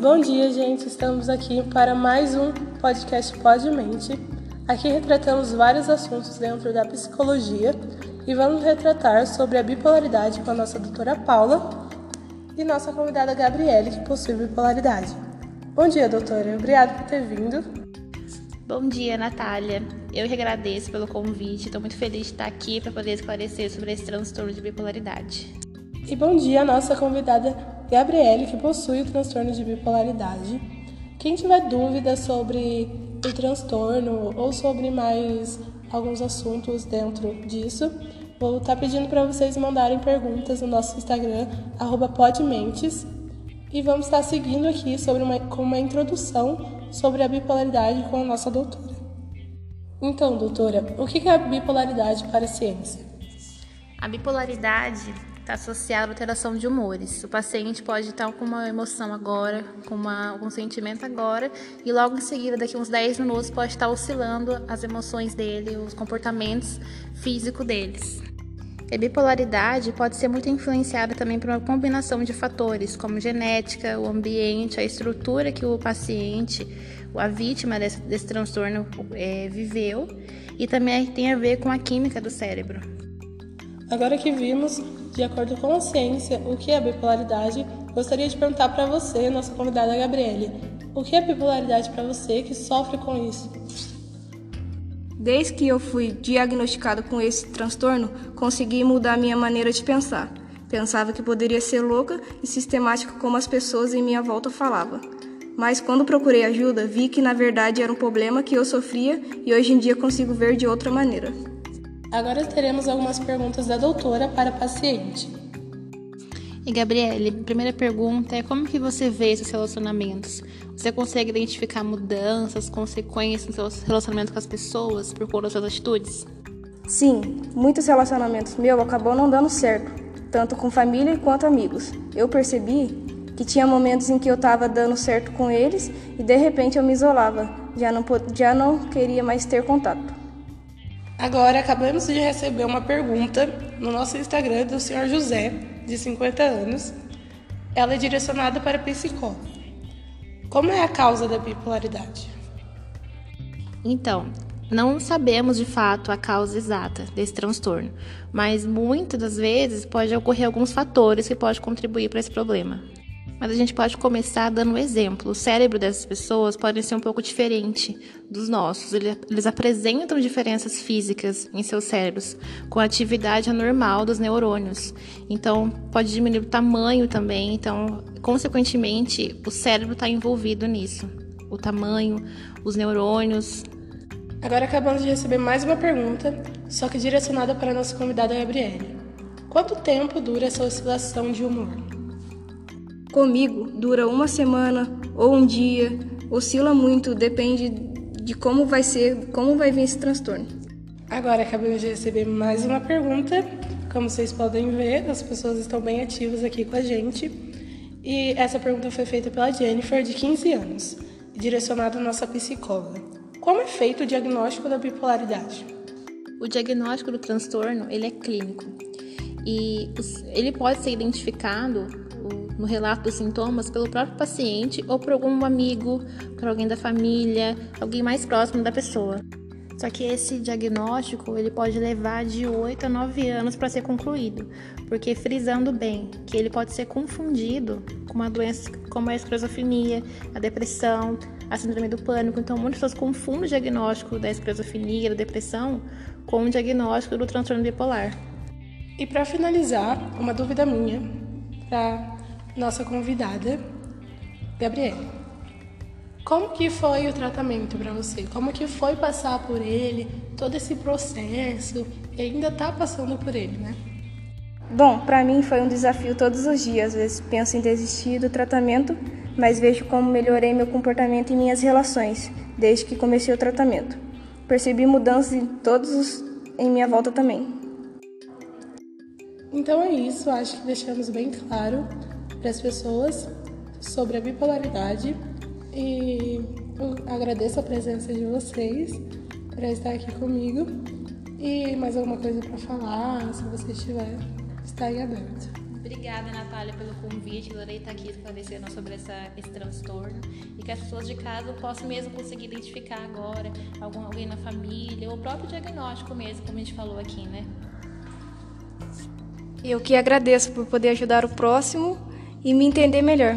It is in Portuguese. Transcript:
Bom dia, gente. Estamos aqui para mais um podcast Pode Mente. Aqui retratamos vários assuntos dentro da psicologia e vamos retratar sobre a bipolaridade com a nossa doutora Paula e nossa convidada Gabriele, que possui bipolaridade. Bom dia, doutora. Obrigada por ter vindo. Bom dia, Natália. Eu que agradeço pelo convite. Estou muito feliz de estar aqui para poder esclarecer sobre esse transtorno de bipolaridade. E bom dia nossa convidada Gabriele, que possui o transtorno de bipolaridade. Quem tiver dúvidas sobre o transtorno ou sobre mais alguns assuntos dentro disso, vou estar tá pedindo para vocês mandarem perguntas no nosso Instagram, podmentes, e vamos estar seguindo aqui sobre uma, com uma introdução sobre a bipolaridade com a nossa doutora. Então, doutora, o que é a bipolaridade para a ciência? A bipolaridade está associado à alteração de humores. O paciente pode estar com uma emoção agora, com uma, um sentimento agora, e logo em seguida, daqui uns 10 minutos, pode estar oscilando as emoções dele, os comportamentos físicos deles. A bipolaridade pode ser muito influenciada também por uma combinação de fatores, como genética, o ambiente, a estrutura que o paciente, a vítima desse, desse transtorno é, viveu, e também tem a ver com a química do cérebro. Agora que vimos, de acordo com a ciência, o que é bipolaridade, gostaria de perguntar para você, nossa convidada Gabriele, o que é bipolaridade para você que sofre com isso? Desde que eu fui diagnosticado com esse transtorno, consegui mudar minha maneira de pensar. Pensava que poderia ser louca e sistemática como as pessoas em minha volta falavam. Mas quando procurei ajuda, vi que na verdade era um problema que eu sofria e hoje em dia consigo ver de outra maneira. Agora teremos algumas perguntas da doutora para a paciente. E Gabriele, primeira pergunta é como que você vê esses relacionamentos? Você consegue identificar mudanças, consequências no seu relacionamento com as pessoas por conta das suas atitudes? Sim, muitos relacionamentos meus acabou não dando certo, tanto com família quanto amigos. Eu percebi que tinha momentos em que eu estava dando certo com eles e de repente eu me isolava, já não, já não queria mais ter contato. Agora, acabamos de receber uma pergunta no nosso Instagram do Sr. José, de 50 anos. Ela é direcionada para psicólogo. Como é a causa da bipolaridade? Então, não sabemos de fato a causa exata desse transtorno, mas muitas das vezes pode ocorrer alguns fatores que podem contribuir para esse problema. Mas a gente pode começar dando um exemplo. O cérebro dessas pessoas pode ser um pouco diferente dos nossos. Eles apresentam diferenças físicas em seus cérebros, com atividade anormal dos neurônios. Então, pode diminuir o tamanho também. Então, consequentemente, o cérebro está envolvido nisso. O tamanho, os neurônios. Agora acabamos de receber mais uma pergunta, só que direcionada para a nossa convidada Gabriele. Quanto tempo dura essa oscilação de humor? Comigo dura uma semana ou um dia, oscila muito, depende de como vai ser, como vai vir esse transtorno. Agora acabamos de receber mais uma pergunta. Como vocês podem ver, as pessoas estão bem ativas aqui com a gente. E essa pergunta foi feita pela Jennifer, de 15 anos, direcionada à nossa psicóloga. Como é feito o diagnóstico da bipolaridade? O diagnóstico do transtorno ele é clínico e ele pode ser identificado no relato dos sintomas pelo próprio paciente ou por algum amigo, por alguém da família, alguém mais próximo da pessoa. Só que esse diagnóstico ele pode levar de 8 a 9 anos para ser concluído, porque frisando bem que ele pode ser confundido com uma doença como a esquizofrenia, a depressão, a síndrome do pânico. Então, muitas pessoas confundem o diagnóstico da esquizofrenia, da depressão, com o diagnóstico do transtorno bipolar. E para finalizar, uma dúvida minha para nossa convidada, Gabriela. Como que foi o tratamento para você? Como que foi passar por ele, todo esse processo e ainda tá passando por ele, né? Bom, para mim foi um desafio todos os dias. Às vezes penso em desistir do tratamento, mas vejo como melhorei meu comportamento e minhas relações desde que comecei o tratamento. Percebi mudanças em todos os em minha volta também. Então é isso, acho que deixamos bem claro para as pessoas sobre a bipolaridade e eu agradeço a presença de vocês para estar aqui comigo e mais alguma coisa para falar, se você tiver, está em aberto. Obrigada, Natália, pelo convite. Adorei estar aqui esclarecendo sobre essa, esse transtorno e que as pessoas de casa possam mesmo conseguir identificar agora algum, alguém na família, ou o próprio diagnóstico mesmo, como a gente falou aqui, né? Eu que agradeço por poder ajudar o próximo e me entender melhor.